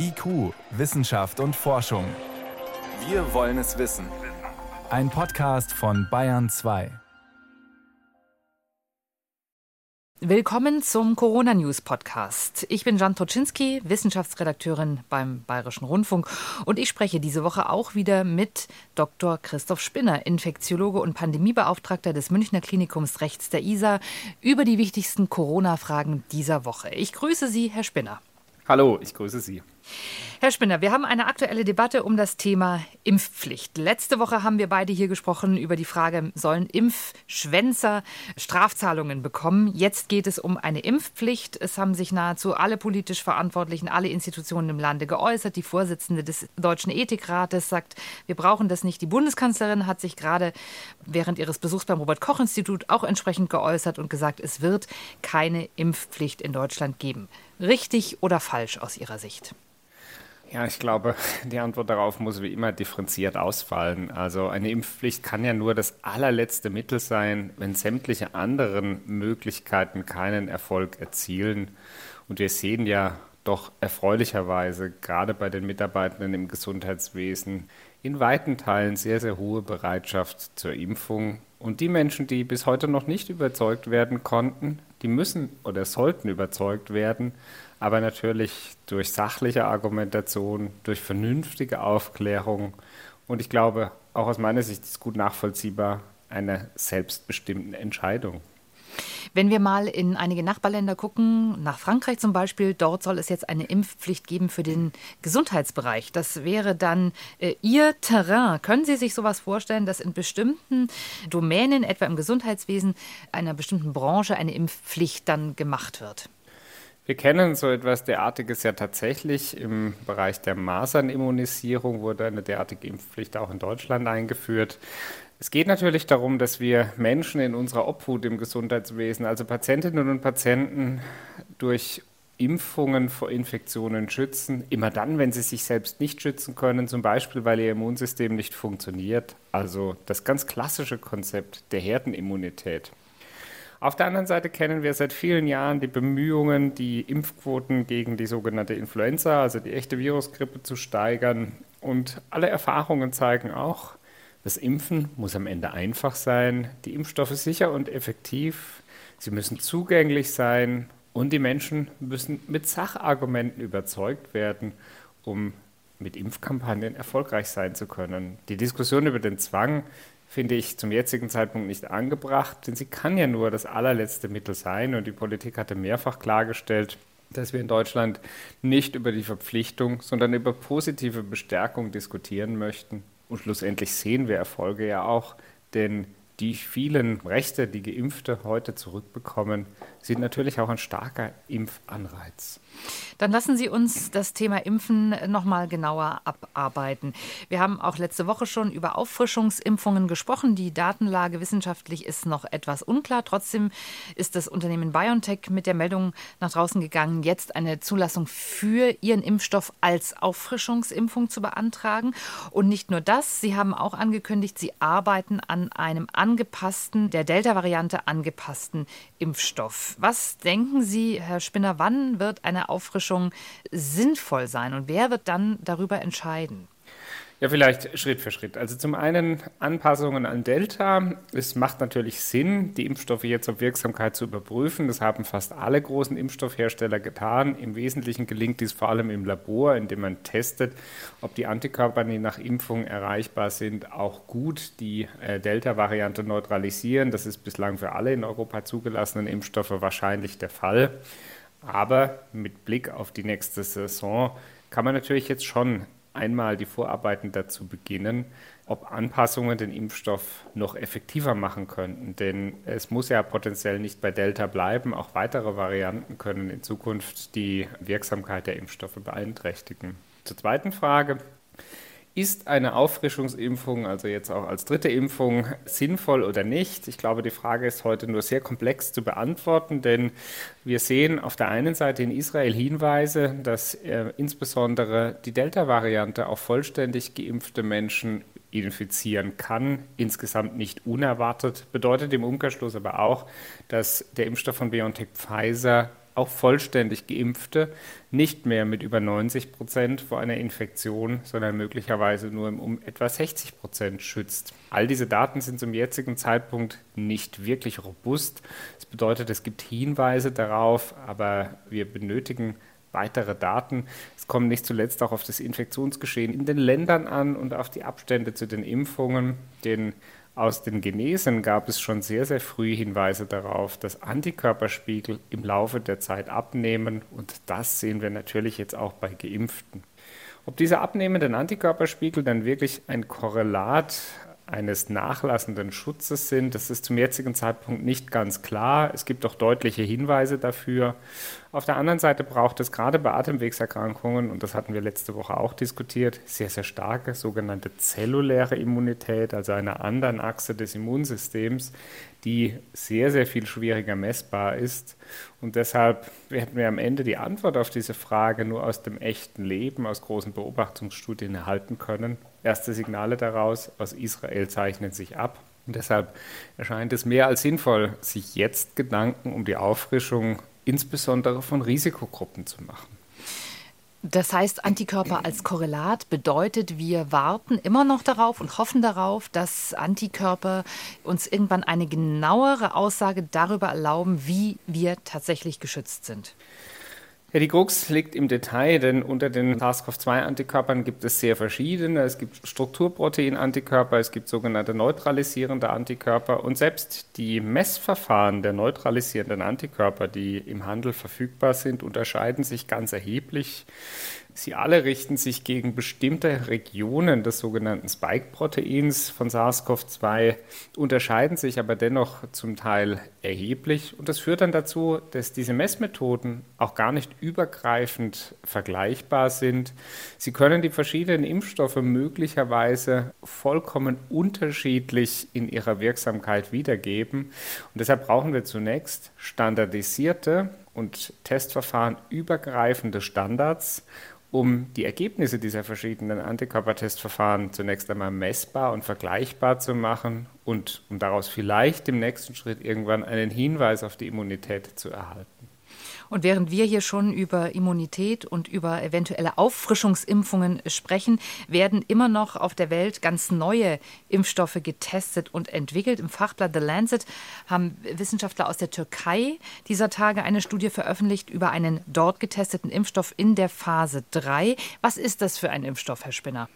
IQ, Wissenschaft und Forschung. Wir wollen es wissen. Ein Podcast von Bayern 2. Willkommen zum Corona News Podcast. Ich bin Jan Toczynski, Wissenschaftsredakteurin beim Bayerischen Rundfunk und ich spreche diese Woche auch wieder mit Dr. Christoph Spinner, Infektiologe und Pandemiebeauftragter des Münchner Klinikums rechts der ISA, über die wichtigsten Corona-Fragen dieser Woche. Ich grüße Sie, Herr Spinner. Hallo, ich grüße Sie. Herr Spinner, wir haben eine aktuelle Debatte um das Thema Impfpflicht. Letzte Woche haben wir beide hier gesprochen über die Frage, sollen Impfschwänzer Strafzahlungen bekommen? Jetzt geht es um eine Impfpflicht. Es haben sich nahezu alle politisch Verantwortlichen, alle Institutionen im Lande geäußert. Die Vorsitzende des Deutschen Ethikrates sagt, wir brauchen das nicht. Die Bundeskanzlerin hat sich gerade während ihres Besuchs beim Robert-Koch-Institut auch entsprechend geäußert und gesagt, es wird keine Impfpflicht in Deutschland geben. Richtig oder falsch aus Ihrer Sicht? Ja, ich glaube, die Antwort darauf muss wie immer differenziert ausfallen. Also eine Impfpflicht kann ja nur das allerletzte Mittel sein, wenn sämtliche anderen Möglichkeiten keinen Erfolg erzielen. Und wir sehen ja doch erfreulicherweise gerade bei den Mitarbeitenden im Gesundheitswesen in weiten Teilen sehr, sehr hohe Bereitschaft zur Impfung. Und die Menschen, die bis heute noch nicht überzeugt werden konnten, die müssen oder sollten überzeugt werden, aber natürlich durch sachliche Argumentation, durch vernünftige Aufklärung und ich glaube, auch aus meiner Sicht ist gut nachvollziehbar, einer selbstbestimmten Entscheidung. Wenn wir mal in einige Nachbarländer gucken, nach Frankreich zum Beispiel, dort soll es jetzt eine Impfpflicht geben für den Gesundheitsbereich. Das wäre dann äh, Ihr Terrain. Können Sie sich sowas vorstellen, dass in bestimmten Domänen, etwa im Gesundheitswesen, einer bestimmten Branche eine Impfpflicht dann gemacht wird? Wir kennen so etwas derartiges ja tatsächlich. Im Bereich der Masernimmunisierung wurde eine derartige Impfpflicht auch in Deutschland eingeführt. Es geht natürlich darum, dass wir Menschen in unserer Obhut im Gesundheitswesen, also Patientinnen und Patienten, durch Impfungen vor Infektionen schützen. Immer dann, wenn sie sich selbst nicht schützen können, zum Beispiel weil ihr Immunsystem nicht funktioniert. Also das ganz klassische Konzept der Herdenimmunität. Auf der anderen Seite kennen wir seit vielen Jahren die Bemühungen, die Impfquoten gegen die sogenannte Influenza, also die echte Virusgrippe, zu steigern. Und alle Erfahrungen zeigen auch, das Impfen muss am Ende einfach sein, die Impfstoffe sicher und effektiv, sie müssen zugänglich sein und die Menschen müssen mit Sachargumenten überzeugt werden, um mit Impfkampagnen erfolgreich sein zu können. Die Diskussion über den Zwang finde ich zum jetzigen Zeitpunkt nicht angebracht, denn sie kann ja nur das allerletzte Mittel sein. Und die Politik hatte mehrfach klargestellt, dass wir in Deutschland nicht über die Verpflichtung, sondern über positive Bestärkung diskutieren möchten. Und schlussendlich sehen wir Erfolge ja auch, denn die vielen Rechte, die Geimpfte heute zurückbekommen, sind natürlich auch ein starker Impfanreiz. Dann lassen Sie uns das Thema Impfen noch mal genauer abarbeiten. Wir haben auch letzte Woche schon über Auffrischungsimpfungen gesprochen. Die Datenlage wissenschaftlich ist noch etwas unklar. Trotzdem ist das Unternehmen BioNTech mit der Meldung nach draußen gegangen, jetzt eine Zulassung für ihren Impfstoff als Auffrischungsimpfung zu beantragen. Und nicht nur das, Sie haben auch angekündigt, Sie arbeiten an einem angepassten, der Delta-Variante angepassten Impfstoff. Was denken Sie, Herr Spinner, wann wird eine Auffrischung sinnvoll sein und wer wird dann darüber entscheiden? Ja, vielleicht Schritt für Schritt. Also zum einen Anpassungen an Delta. Es macht natürlich Sinn, die Impfstoffe jetzt auf Wirksamkeit zu überprüfen. Das haben fast alle großen Impfstoffhersteller getan. Im Wesentlichen gelingt dies vor allem im Labor, indem man testet, ob die Antikörper, die nach Impfung erreichbar sind, auch gut die äh, Delta-Variante neutralisieren. Das ist bislang für alle in Europa zugelassenen Impfstoffe wahrscheinlich der Fall. Aber mit Blick auf die nächste Saison kann man natürlich jetzt schon einmal die Vorarbeiten dazu beginnen, ob Anpassungen den Impfstoff noch effektiver machen könnten. Denn es muss ja potenziell nicht bei Delta bleiben. Auch weitere Varianten können in Zukunft die Wirksamkeit der Impfstoffe beeinträchtigen. Zur zweiten Frage. Ist eine Auffrischungsimpfung, also jetzt auch als dritte Impfung, sinnvoll oder nicht? Ich glaube, die Frage ist heute nur sehr komplex zu beantworten, denn wir sehen auf der einen Seite in Israel Hinweise, dass äh, insbesondere die Delta-Variante auch vollständig geimpfte Menschen infizieren kann, insgesamt nicht unerwartet, bedeutet im Umkehrschluss aber auch, dass der Impfstoff von BioNTech Pfizer auch vollständig geimpfte nicht mehr mit über 90 Prozent vor einer Infektion, sondern möglicherweise nur um etwa 60 Prozent schützt. All diese Daten sind zum jetzigen Zeitpunkt nicht wirklich robust. Das bedeutet, es gibt Hinweise darauf, aber wir benötigen weitere Daten. Es kommt nicht zuletzt auch auf das Infektionsgeschehen in den Ländern an und auf die Abstände zu den Impfungen. Den aus den Genesen gab es schon sehr, sehr früh Hinweise darauf, dass Antikörperspiegel im Laufe der Zeit abnehmen und das sehen wir natürlich jetzt auch bei Geimpften. Ob diese abnehmenden Antikörperspiegel dann wirklich ein Korrelat eines nachlassenden Schutzes sind. Das ist zum jetzigen Zeitpunkt nicht ganz klar. Es gibt auch deutliche Hinweise dafür. Auf der anderen Seite braucht es gerade bei Atemwegserkrankungen, und das hatten wir letzte Woche auch diskutiert, sehr, sehr starke sogenannte zelluläre Immunität, also einer anderen Achse des Immunsystems, die sehr, sehr viel schwieriger messbar ist. Und deshalb werden wir am Ende die Antwort auf diese Frage nur aus dem echten Leben, aus großen Beobachtungsstudien erhalten können. Erste Signale daraus aus Israel zeichnen sich ab. Und deshalb erscheint es mehr als sinnvoll, sich jetzt Gedanken um die Auffrischung insbesondere von Risikogruppen zu machen. Das heißt, Antikörper als Korrelat bedeutet, wir warten immer noch darauf und hoffen darauf, dass Antikörper uns irgendwann eine genauere Aussage darüber erlauben, wie wir tatsächlich geschützt sind. Ja, die Krux liegt im Detail, denn unter den SARS-CoV-2-Antikörpern gibt es sehr verschiedene. Es gibt Strukturprotein-Antikörper, es gibt sogenannte neutralisierende Antikörper und selbst die Messverfahren der neutralisierenden Antikörper, die im Handel verfügbar sind, unterscheiden sich ganz erheblich. Sie alle richten sich gegen bestimmte Regionen des sogenannten Spike-Proteins von SARS-CoV-2, unterscheiden sich aber dennoch zum Teil erheblich. Und das führt dann dazu, dass diese Messmethoden auch gar nicht übergreifend vergleichbar sind. Sie können die verschiedenen Impfstoffe möglicherweise vollkommen unterschiedlich in ihrer Wirksamkeit wiedergeben. Und deshalb brauchen wir zunächst standardisierte und Testverfahren übergreifende Standards um die Ergebnisse dieser verschiedenen Antikörpertestverfahren zunächst einmal messbar und vergleichbar zu machen und um daraus vielleicht im nächsten Schritt irgendwann einen Hinweis auf die Immunität zu erhalten. Und während wir hier schon über Immunität und über eventuelle Auffrischungsimpfungen sprechen, werden immer noch auf der Welt ganz neue Impfstoffe getestet und entwickelt. Im Fachblatt The Lancet haben Wissenschaftler aus der Türkei dieser Tage eine Studie veröffentlicht über einen dort getesteten Impfstoff in der Phase 3. Was ist das für ein Impfstoff, Herr Spinner?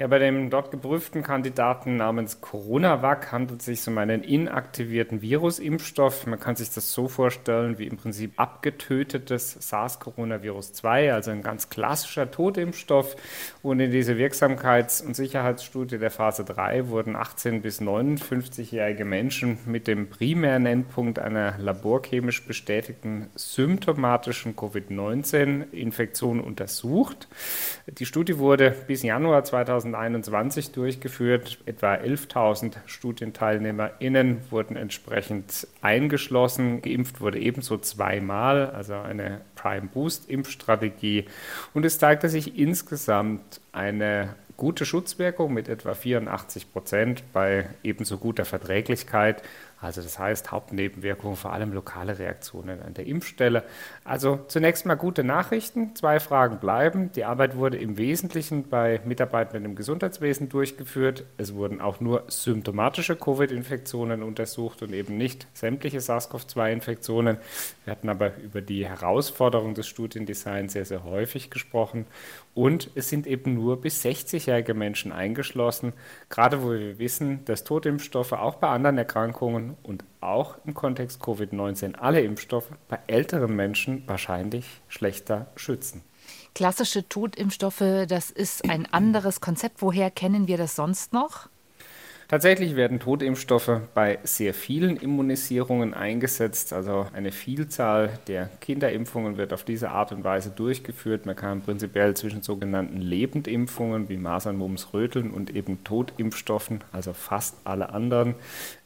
Ja, bei dem dort geprüften Kandidaten namens Coronavac handelt es sich um einen inaktivierten Virusimpfstoff. Man kann sich das so vorstellen wie im Prinzip abgetötetes SARS-Coronavirus 2, also ein ganz klassischer Totimpfstoff. Und in diese Wirksamkeits- und Sicherheitsstudie der Phase 3 wurden 18 bis 59-jährige Menschen mit dem primären Endpunkt einer laborchemisch bestätigten symptomatischen Covid-19-Infektion untersucht. Die Studie wurde bis Januar 2020 2021 durchgeführt. Etwa 11.000 StudienteilnehmerInnen wurden entsprechend eingeschlossen. Geimpft wurde ebenso zweimal, also eine Prime Boost Impfstrategie. Und es zeigte sich insgesamt eine gute Schutzwirkung mit etwa 84 Prozent bei ebenso guter Verträglichkeit. Also das heißt Hauptnebenwirkungen, vor allem lokale Reaktionen an der Impfstelle. Also zunächst mal gute Nachrichten. Zwei Fragen bleiben. Die Arbeit wurde im Wesentlichen bei Mitarbeitenden im Gesundheitswesen durchgeführt. Es wurden auch nur symptomatische Covid-Infektionen untersucht und eben nicht sämtliche SARS-CoV-2-Infektionen. Wir hatten aber über die Herausforderung des Studiendesigns sehr, sehr häufig gesprochen. Und es sind eben nur bis 60-jährige Menschen eingeschlossen, gerade wo wir wissen, dass Totimpfstoffe auch bei anderen Erkrankungen und auch im Kontext Covid-19 alle Impfstoffe bei älteren Menschen wahrscheinlich schlechter schützen. Klassische Totimpfstoffe, das ist ein anderes Konzept. Woher kennen wir das sonst noch? Tatsächlich werden Totimpfstoffe bei sehr vielen Immunisierungen eingesetzt. Also eine Vielzahl der Kinderimpfungen wird auf diese Art und Weise durchgeführt. Man kann prinzipiell zwischen sogenannten Lebendimpfungen wie Masern, Mumps, Röteln und eben Totimpfstoffen, also fast alle anderen,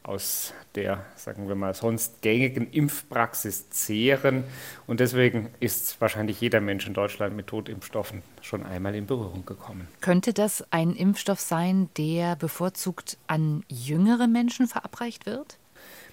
aus der, sagen wir mal, sonst gängigen Impfpraxis zehren. Und deswegen ist wahrscheinlich jeder Mensch in Deutschland mit Totimpfstoffen schon einmal in Berührung gekommen. Könnte das ein Impfstoff sein, der bevorzugt an jüngere Menschen verabreicht wird?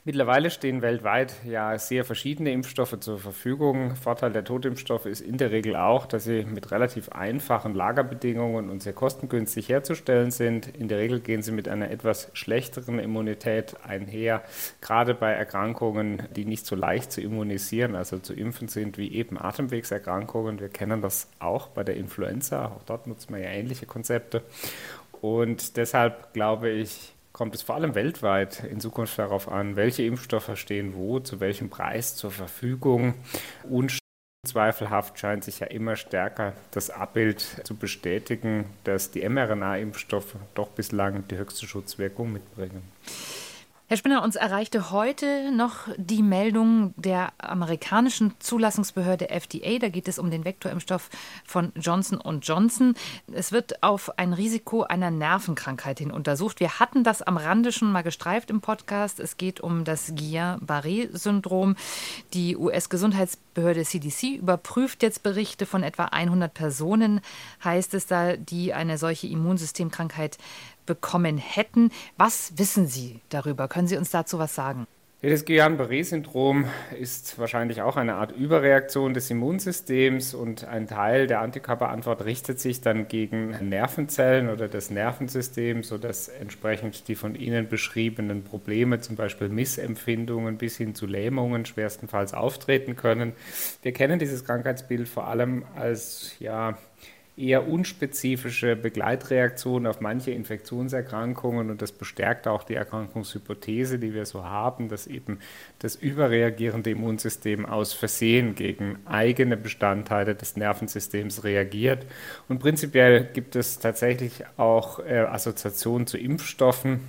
Mittlerweile stehen weltweit ja sehr verschiedene Impfstoffe zur Verfügung. Vorteil der Totimpfstoffe ist in der Regel auch, dass sie mit relativ einfachen Lagerbedingungen und sehr kostengünstig herzustellen sind. In der Regel gehen sie mit einer etwas schlechteren Immunität einher, gerade bei Erkrankungen, die nicht so leicht zu immunisieren, also zu impfen sind, wie eben Atemwegserkrankungen. Wir kennen das auch bei der Influenza. Auch dort nutzt man ja ähnliche Konzepte. Und deshalb glaube ich, kommt es vor allem weltweit in Zukunft darauf an, welche Impfstoffe stehen wo, zu welchem Preis zur Verfügung. Unzweifelhaft scheint sich ja immer stärker das Abbild zu bestätigen, dass die mRNA-Impfstoffe doch bislang die höchste Schutzwirkung mitbringen. Herr Spinner, uns erreichte heute noch die Meldung der amerikanischen Zulassungsbehörde FDA. Da geht es um den Vektorimpfstoff von Johnson Johnson. Es wird auf ein Risiko einer Nervenkrankheit hin untersucht. Wir hatten das am Rande schon mal gestreift im Podcast. Es geht um das Guillain-Barré-Syndrom. Die US-Gesundheitsbehörde CDC überprüft jetzt Berichte von etwa 100 Personen, heißt es da, die eine solche Immunsystemkrankheit bekommen hätten. Was wissen Sie darüber? Können Sie uns dazu was sagen? Das Guillain-Barré-Syndrom ist wahrscheinlich auch eine Art Überreaktion des Immunsystems und ein Teil der Antikörperantwort richtet sich dann gegen Nervenzellen oder das Nervensystem, sodass entsprechend die von Ihnen beschriebenen Probleme, zum Beispiel Missempfindungen bis hin zu Lähmungen, schwerstenfalls auftreten können. Wir kennen dieses Krankheitsbild vor allem als ja, eher unspezifische Begleitreaktionen auf manche Infektionserkrankungen und das bestärkt auch die Erkrankungshypothese, die wir so haben, dass eben das überreagierende Immunsystem aus Versehen gegen eigene Bestandteile des Nervensystems reagiert. Und prinzipiell gibt es tatsächlich auch äh, Assoziationen zu Impfstoffen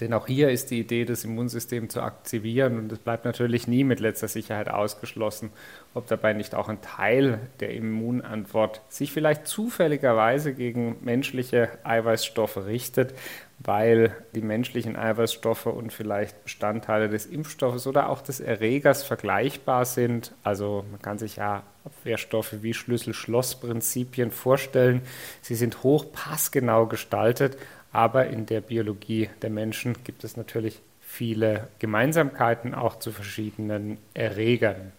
denn auch hier ist die Idee, das Immunsystem zu aktivieren und es bleibt natürlich nie mit letzter Sicherheit ausgeschlossen, ob dabei nicht auch ein Teil der Immunantwort sich vielleicht zufälligerweise gegen menschliche Eiweißstoffe richtet, weil die menschlichen Eiweißstoffe und vielleicht Bestandteile des Impfstoffes oder auch des Erregers vergleichbar sind. Also man kann sich ja Abwehrstoffe wie Schlüssel-Schloss-Prinzipien vorstellen. Sie sind hoch passgenau gestaltet, aber in der Biologie der Menschen gibt es natürlich viele Gemeinsamkeiten auch zu verschiedenen Erregern.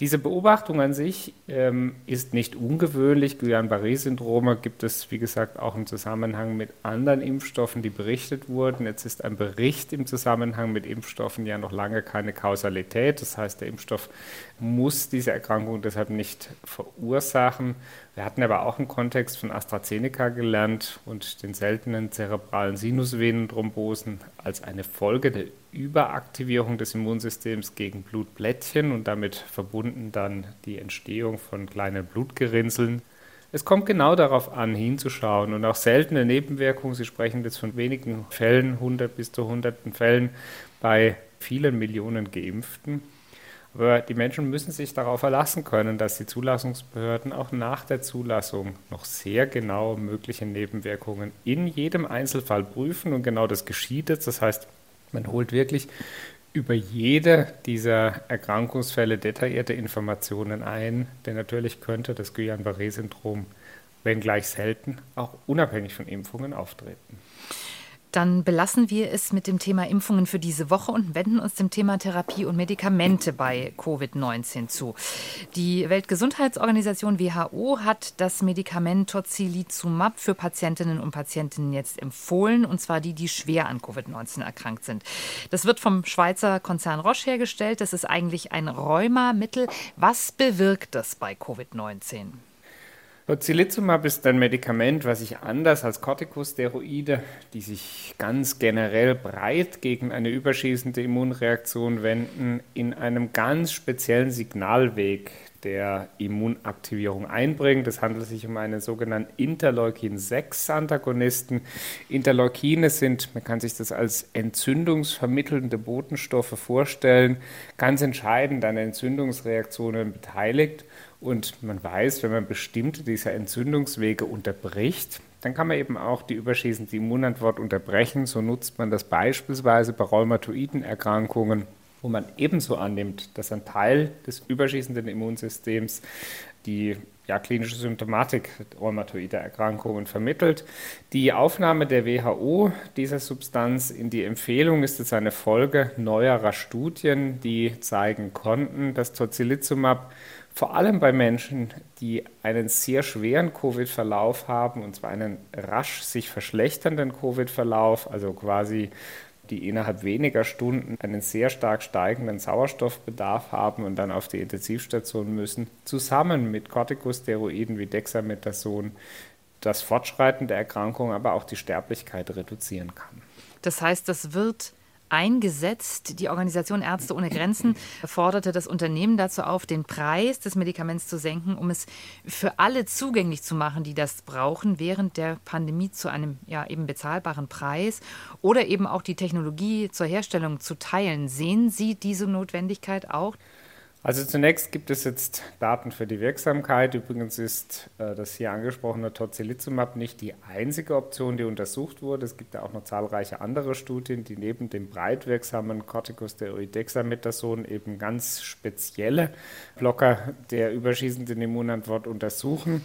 Diese Beobachtung an sich ähm, ist nicht ungewöhnlich. Guillain-Barré-Syndrome gibt es, wie gesagt, auch im Zusammenhang mit anderen Impfstoffen, die berichtet wurden. Jetzt ist ein Bericht im Zusammenhang mit Impfstoffen ja noch lange keine Kausalität. Das heißt, der Impfstoff muss diese Erkrankung deshalb nicht verursachen. Wir hatten aber auch im Kontext von AstraZeneca gelernt und den seltenen zerebralen Sinusvenenthrombosen als eine Folge der Überaktivierung des Immunsystems gegen Blutplättchen und damit verbunden dann die Entstehung von kleinen Blutgerinnseln. Es kommt genau darauf an, hinzuschauen und auch seltene Nebenwirkungen. Sie sprechen jetzt von wenigen Fällen, 100 bis zu hunderten Fällen bei vielen Millionen Geimpften. Aber die Menschen müssen sich darauf verlassen können, dass die Zulassungsbehörden auch nach der Zulassung noch sehr genau mögliche Nebenwirkungen in jedem Einzelfall prüfen. Und genau das geschieht jetzt. Das heißt, man holt wirklich über jede dieser Erkrankungsfälle detaillierte Informationen ein, denn natürlich könnte das Guillain-Barré-Syndrom, wenngleich selten, auch unabhängig von Impfungen auftreten. Dann belassen wir es mit dem Thema Impfungen für diese Woche und wenden uns dem Thema Therapie und Medikamente bei Covid-19 zu. Die Weltgesundheitsorganisation WHO hat das Medikament Tocilizumab für Patientinnen und Patienten jetzt empfohlen, und zwar die, die schwer an Covid-19 erkrankt sind. Das wird vom Schweizer Konzern Roche hergestellt. Das ist eigentlich ein Rheumamittel. Was bewirkt das bei Covid-19? Tocilizumab ist ein Medikament, was sich anders als Corticosteroide, die sich ganz generell breit gegen eine überschießende Immunreaktion wenden, in einem ganz speziellen Signalweg der Immunaktivierung einbringt. Es handelt sich um einen sogenannten Interleukin-6-Antagonisten. Interleukine sind, man kann sich das als entzündungsvermittelnde Botenstoffe vorstellen, ganz entscheidend an Entzündungsreaktionen beteiligt. Und man weiß, wenn man bestimmte dieser Entzündungswege unterbricht, dann kann man eben auch die überschießende Immunantwort unterbrechen. So nutzt man das beispielsweise bei rheumatoiden Erkrankungen, wo man ebenso annimmt, dass ein Teil des überschießenden Immunsystems die ja, klinische Symptomatik rheumatoider Erkrankungen vermittelt. Die Aufnahme der WHO dieser Substanz in die Empfehlung ist jetzt eine Folge neuerer Studien, die zeigen konnten, dass Tocilizumab vor allem bei Menschen, die einen sehr schweren Covid-Verlauf haben, und zwar einen rasch sich verschlechternden Covid-Verlauf, also quasi die innerhalb weniger Stunden einen sehr stark steigenden Sauerstoffbedarf haben und dann auf die Intensivstation müssen, zusammen mit Corticosteroiden wie Dexamethason das Fortschreiten der Erkrankung, aber auch die Sterblichkeit reduzieren kann. Das heißt, das wird eingesetzt. Die Organisation Ärzte ohne Grenzen forderte das Unternehmen dazu auf, den Preis des Medikaments zu senken, um es für alle zugänglich zu machen, die das brauchen, während der Pandemie zu einem ja eben bezahlbaren Preis oder eben auch die Technologie zur Herstellung zu teilen. Sehen Sie diese Notwendigkeit auch? Also zunächst gibt es jetzt Daten für die Wirksamkeit. Übrigens ist äh, das hier angesprochene Tocilizumab nicht die einzige Option, die untersucht wurde. Es gibt ja auch noch zahlreiche andere Studien, die neben dem breit wirksamen Corticosteroid Dexamethason eben ganz spezielle Blocker der überschießenden Immunantwort untersuchen.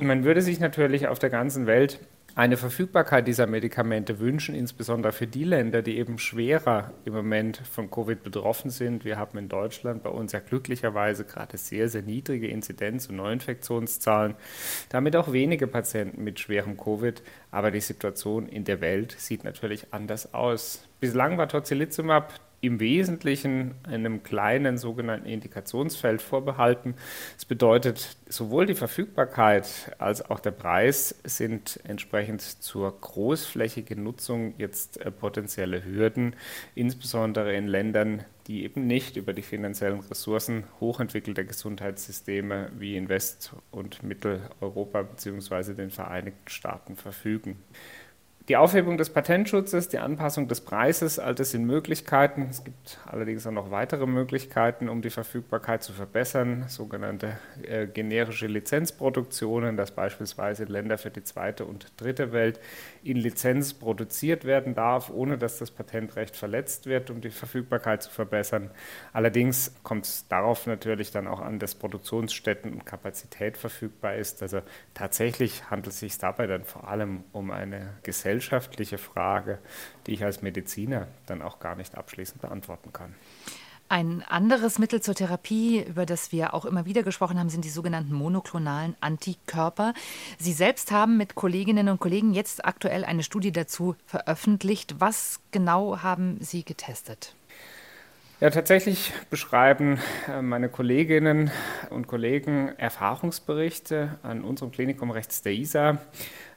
Man würde sich natürlich auf der ganzen Welt eine Verfügbarkeit dieser Medikamente wünschen, insbesondere für die Länder, die eben schwerer im Moment von Covid betroffen sind. Wir haben in Deutschland bei uns ja glücklicherweise gerade sehr, sehr niedrige Inzidenz- und Neuinfektionszahlen, damit auch wenige Patienten mit schwerem Covid. Aber die Situation in der Welt sieht natürlich anders aus. Bislang war Tocilizumab im Wesentlichen einem kleinen sogenannten Indikationsfeld vorbehalten. Das bedeutet, sowohl die Verfügbarkeit als auch der Preis sind entsprechend zur großflächigen Nutzung jetzt äh, potenzielle Hürden, insbesondere in Ländern, die eben nicht über die finanziellen Ressourcen hochentwickelter Gesundheitssysteme wie in West- und Mitteleuropa bzw. den Vereinigten Staaten verfügen. Die Aufhebung des Patentschutzes, die Anpassung des Preises, all das sind Möglichkeiten. Es gibt allerdings auch noch weitere Möglichkeiten, um die Verfügbarkeit zu verbessern, sogenannte äh, generische Lizenzproduktionen, dass beispielsweise Länder für die zweite und dritte Welt in Lizenz produziert werden darf, ohne dass das Patentrecht verletzt wird, um die Verfügbarkeit zu verbessern. Allerdings kommt es darauf natürlich dann auch an, dass Produktionsstätten und Kapazität verfügbar ist. Also tatsächlich handelt es sich dabei dann vor allem um eine Gesellschaft, gesellschaftliche Frage, die ich als Mediziner dann auch gar nicht abschließend beantworten kann. Ein anderes Mittel zur Therapie, über das wir auch immer wieder gesprochen haben, sind die sogenannten monoklonalen Antikörper. Sie selbst haben mit Kolleginnen und Kollegen jetzt aktuell eine Studie dazu veröffentlicht. Was genau haben Sie getestet? Ja, tatsächlich beschreiben äh, meine Kolleginnen und Kollegen Erfahrungsberichte an unserem Klinikum rechts der ISA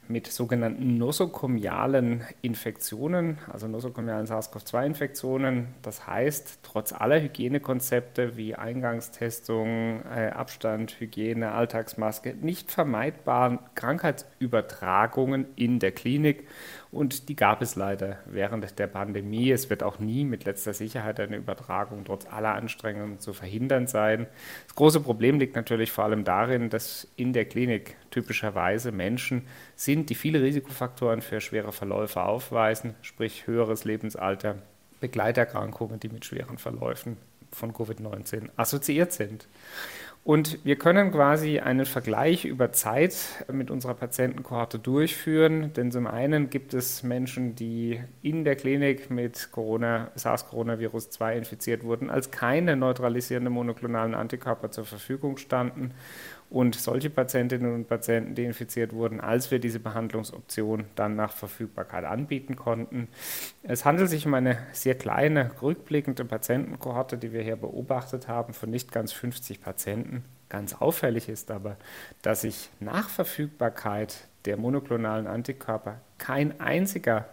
mit sogenannten nosokomialen Infektionen, also nosokomialen SARS-CoV-2-Infektionen. Das heißt, trotz aller Hygienekonzepte wie Eingangstestung, äh, Abstand, Hygiene, Alltagsmaske, nicht vermeidbaren Krankheitsübertragungen in der Klinik und die gab es leider während der Pandemie. Es wird auch nie mit letzter Sicherheit eine Übertragung trotz aller Anstrengungen zu verhindern sein. Das große Problem liegt natürlich vor allem darin, dass in der Klinik typischerweise Menschen sind, die viele Risikofaktoren für schwere Verläufe aufweisen, sprich höheres Lebensalter, Begleiterkrankungen, die mit schweren Verläufen von Covid-19 assoziiert sind. Und wir können quasi einen Vergleich über Zeit mit unserer Patientenkohorte durchführen, denn zum einen gibt es Menschen, die in der Klinik mit Corona, SARS-Coronavirus 2 infiziert wurden, als keine neutralisierenden monoklonalen Antikörper zur Verfügung standen und solche Patientinnen und Patienten, die infiziert wurden, als wir diese Behandlungsoption dann nach Verfügbarkeit anbieten konnten. Es handelt sich um eine sehr kleine, rückblickende Patientenkohorte, die wir hier beobachtet haben, von nicht ganz 50 Patienten. Ganz auffällig ist aber, dass sich nach Verfügbarkeit der monoklonalen Antikörper kein einziger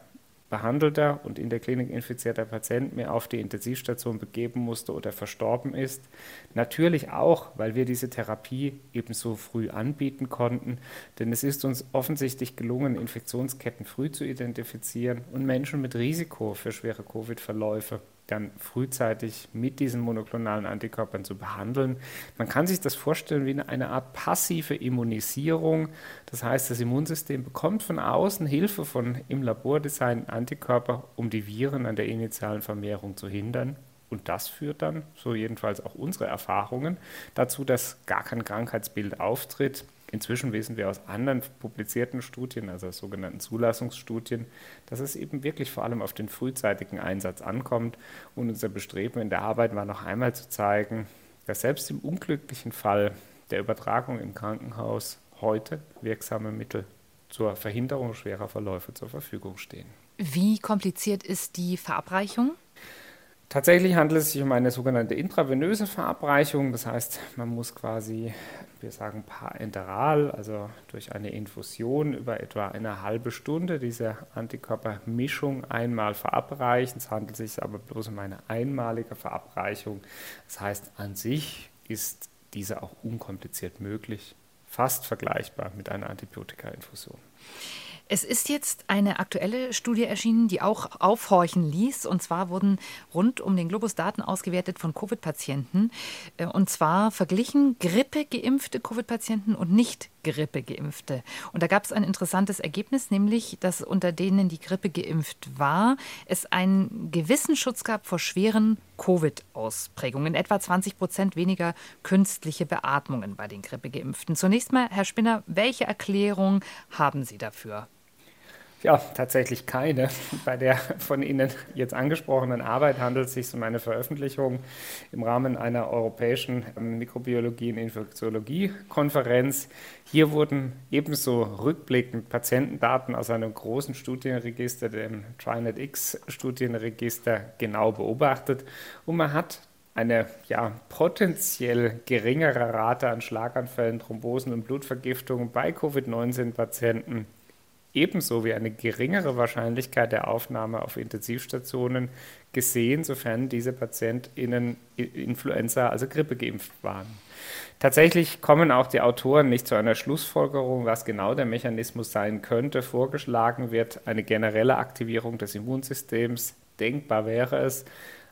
behandelter und in der Klinik infizierter Patient mehr auf die Intensivstation begeben musste oder verstorben ist. Natürlich auch, weil wir diese Therapie ebenso früh anbieten konnten, denn es ist uns offensichtlich gelungen, Infektionsketten früh zu identifizieren und Menschen mit Risiko für schwere Covid-Verläufe dann frühzeitig mit diesen monoklonalen Antikörpern zu behandeln. Man kann sich das vorstellen wie eine Art passive Immunisierung. Das heißt, das Immunsystem bekommt von außen Hilfe von im Labor designten Antikörper, um die Viren an der initialen Vermehrung zu hindern. Und das führt dann, so jedenfalls auch unsere Erfahrungen, dazu, dass gar kein Krankheitsbild auftritt. Inzwischen wissen wir aus anderen publizierten Studien, also sogenannten Zulassungsstudien, dass es eben wirklich vor allem auf den frühzeitigen Einsatz ankommt. Und unser Bestreben in der Arbeit war noch einmal zu zeigen, dass selbst im unglücklichen Fall der Übertragung im Krankenhaus heute wirksame Mittel zur Verhinderung schwerer Verläufe zur Verfügung stehen. Wie kompliziert ist die Verabreichung? Tatsächlich handelt es sich um eine sogenannte intravenöse Verabreichung. Das heißt, man muss quasi, wir sagen parenteral, also durch eine Infusion über etwa eine halbe Stunde diese Antikörpermischung einmal verabreichen. Es handelt sich aber bloß um eine einmalige Verabreichung. Das heißt, an sich ist diese auch unkompliziert möglich, fast vergleichbar mit einer Antibiotika-Infusion. Es ist jetzt eine aktuelle Studie erschienen, die auch aufhorchen ließ. Und zwar wurden rund um den Globus Daten ausgewertet von Covid-Patienten. Äh, und zwar verglichen grippegeimpfte Covid-Patienten und nicht grippegeimpfte. Und da gab es ein interessantes Ergebnis, nämlich, dass unter denen die Grippe geimpft war, es einen gewissen Schutz gab vor schweren Covid-Ausprägungen. Etwa 20 Prozent weniger künstliche Beatmungen bei den Grippegeimpften. Zunächst mal, Herr Spinner, welche Erklärung haben Sie dafür? Ja, tatsächlich keine. Bei der von Ihnen jetzt angesprochenen Arbeit handelt es sich um eine Veröffentlichung im Rahmen einer europäischen Mikrobiologie- und Infektiologie-Konferenz. Hier wurden ebenso rückblickend Patientendaten aus einem großen Studienregister, dem TriNetX-Studienregister, genau beobachtet. Und man hat eine ja, potenziell geringere Rate an Schlaganfällen, Thrombosen und Blutvergiftungen bei Covid-19-Patienten ebenso wie eine geringere Wahrscheinlichkeit der Aufnahme auf Intensivstationen gesehen, sofern diese PatientInnen Influenza, also Grippe geimpft waren. Tatsächlich kommen auch die Autoren nicht zu einer Schlussfolgerung, was genau der Mechanismus sein könnte. Vorgeschlagen wird eine generelle Aktivierung des Immunsystems. Denkbar wäre es.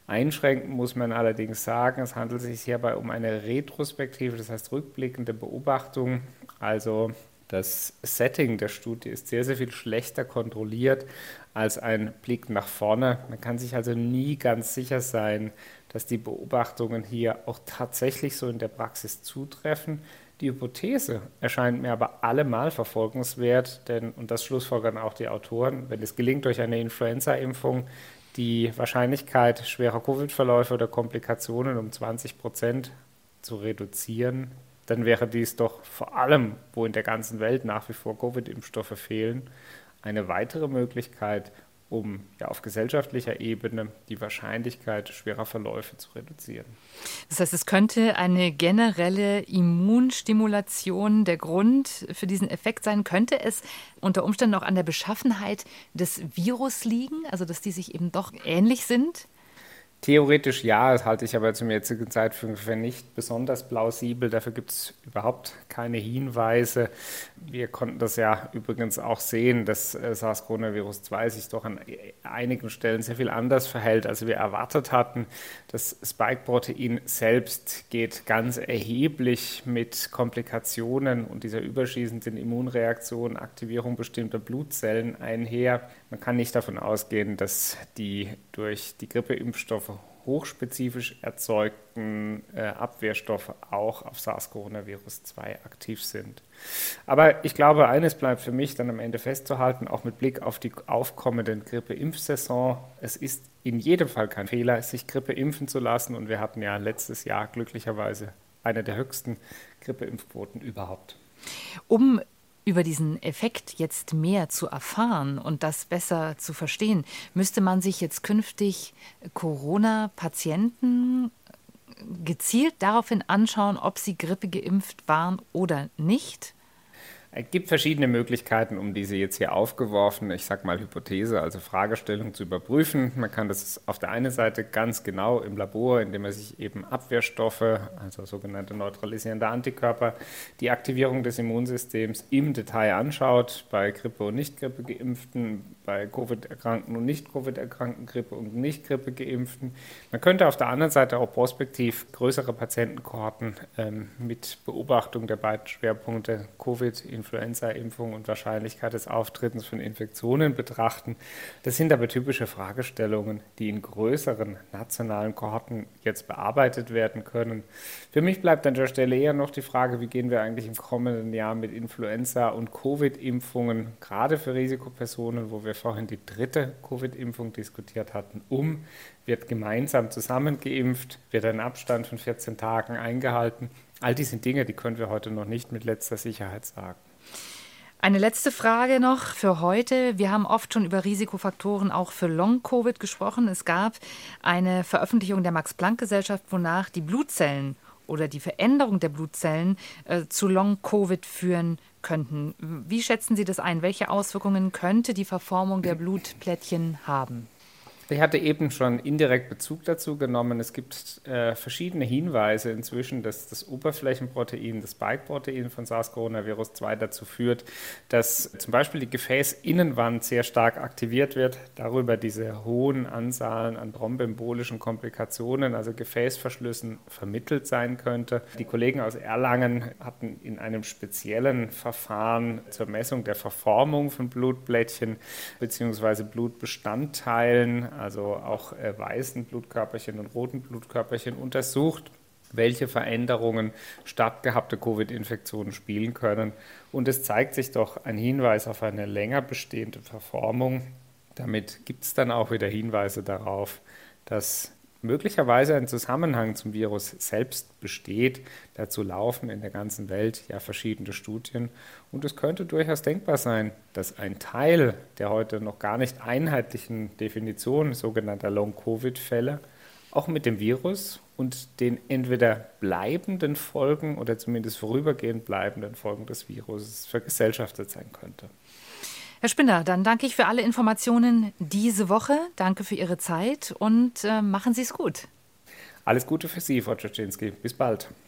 Einschränken muss man allerdings sagen, es handelt sich hierbei um eine retrospektive, das heißt rückblickende Beobachtung. Also das Setting der Studie ist sehr, sehr viel schlechter kontrolliert als ein Blick nach vorne. Man kann sich also nie ganz sicher sein, dass die Beobachtungen hier auch tatsächlich so in der Praxis zutreffen. Die Hypothese erscheint mir aber allemal verfolgenswert, denn, und das schlussfolgern auch die Autoren, wenn es gelingt, durch eine Influenza-Impfung die Wahrscheinlichkeit schwerer Covid-Verläufe oder Komplikationen um 20 Prozent zu reduzieren, dann wäre dies doch vor allem, wo in der ganzen Welt nach wie vor Covid-Impfstoffe fehlen, eine weitere Möglichkeit, um ja auf gesellschaftlicher Ebene die Wahrscheinlichkeit schwerer Verläufe zu reduzieren. Das heißt, es könnte eine generelle Immunstimulation der Grund für diesen Effekt sein. Könnte es unter Umständen auch an der Beschaffenheit des Virus liegen, also dass die sich eben doch ähnlich sind? Theoretisch ja, das halte ich aber zum jetzigen Zeitpunkt für nicht besonders plausibel. Dafür gibt es überhaupt keine Hinweise. Wir konnten das ja übrigens auch sehen, dass äh, SARS-CoV-2 sich doch an einigen Stellen sehr viel anders verhält, als wir erwartet hatten. Das Spike-Protein selbst geht ganz erheblich mit Komplikationen und dieser überschießenden Immunreaktion, Aktivierung bestimmter Blutzellen einher. Man kann nicht davon ausgehen, dass die durch die Grippeimpfstoffe hochspezifisch erzeugten äh, Abwehrstoffe auch auf SARS-CoV-2 aktiv sind. Aber ich glaube, eines bleibt für mich dann am Ende festzuhalten, auch mit Blick auf die aufkommende Grippe-Impfsaison. Es ist in jedem Fall kein Fehler, sich Grippe impfen zu lassen. Und wir hatten ja letztes Jahr glücklicherweise eine der höchsten Grippeimpfquoten überhaupt. Um über diesen Effekt jetzt mehr zu erfahren und das besser zu verstehen, müsste man sich jetzt künftig Corona-Patienten gezielt daraufhin anschauen, ob sie Grippe geimpft waren oder nicht? Es gibt verschiedene Möglichkeiten, um diese jetzt hier aufgeworfen, ich sage mal Hypothese, also Fragestellung zu überprüfen. Man kann das auf der einen Seite ganz genau im Labor, indem man sich eben Abwehrstoffe, also sogenannte neutralisierende Antikörper, die Aktivierung des Immunsystems im Detail anschaut, bei Grippe und Nicht-Grippe geimpften, bei Covid-Erkrankten und Nicht-Covid-Erkrankten, Grippe und Nicht-Grippe geimpften. Man könnte auf der anderen Seite auch prospektiv größere Patientenkohorten ähm, mit Beobachtung der beiden Schwerpunkte Covid, Influenza-Impfung und Wahrscheinlichkeit des Auftretens von Infektionen betrachten. Das sind aber typische Fragestellungen, die in größeren nationalen Kohorten jetzt bearbeitet werden können. Für mich bleibt an der Stelle eher noch die Frage, wie gehen wir eigentlich im kommenden Jahr mit Influenza- und Covid-Impfungen, gerade für Risikopersonen, wo wir vorhin die dritte Covid-Impfung diskutiert hatten, um? Wird gemeinsam zusammen geimpft? Wird ein Abstand von 14 Tagen eingehalten? All diese Dinge, die können wir heute noch nicht mit letzter Sicherheit sagen. Eine letzte Frage noch für heute. Wir haben oft schon über Risikofaktoren auch für Long-Covid gesprochen. Es gab eine Veröffentlichung der Max-Planck-Gesellschaft, wonach die Blutzellen oder die Veränderung der Blutzellen äh, zu Long-Covid führen könnten. Wie schätzen Sie das ein? Welche Auswirkungen könnte die Verformung der Blutplättchen haben? Ich hatte eben schon indirekt Bezug dazu genommen. Es gibt äh, verschiedene Hinweise inzwischen, dass das Oberflächenprotein, das Spike-Protein von SARS-CoV-2 dazu führt, dass zum Beispiel die Gefäßinnenwand sehr stark aktiviert wird, darüber diese hohen Anzahlen an thrombembolischen Komplikationen, also Gefäßverschlüssen, vermittelt sein könnte. Die Kollegen aus Erlangen hatten in einem speziellen Verfahren zur Messung der Verformung von Blutblättchen bzw. Blutbestandteilen also auch äh, weißen Blutkörperchen und roten Blutkörperchen, untersucht, welche Veränderungen stattgehabte Covid-Infektionen spielen können. Und es zeigt sich doch ein Hinweis auf eine länger bestehende Verformung. Damit gibt es dann auch wieder Hinweise darauf, dass möglicherweise ein Zusammenhang zum Virus selbst besteht. Dazu laufen in der ganzen Welt ja verschiedene Studien. Und es könnte durchaus denkbar sein, dass ein Teil der heute noch gar nicht einheitlichen Definition sogenannter Long-Covid-Fälle auch mit dem Virus und den entweder bleibenden Folgen oder zumindest vorübergehend bleibenden Folgen des Virus vergesellschaftet sein könnte. Herr Spinner, dann danke ich für alle Informationen diese Woche. Danke für Ihre Zeit und äh, machen Sie es gut. Alles Gute für Sie, Frau Czaczynski. Bis bald.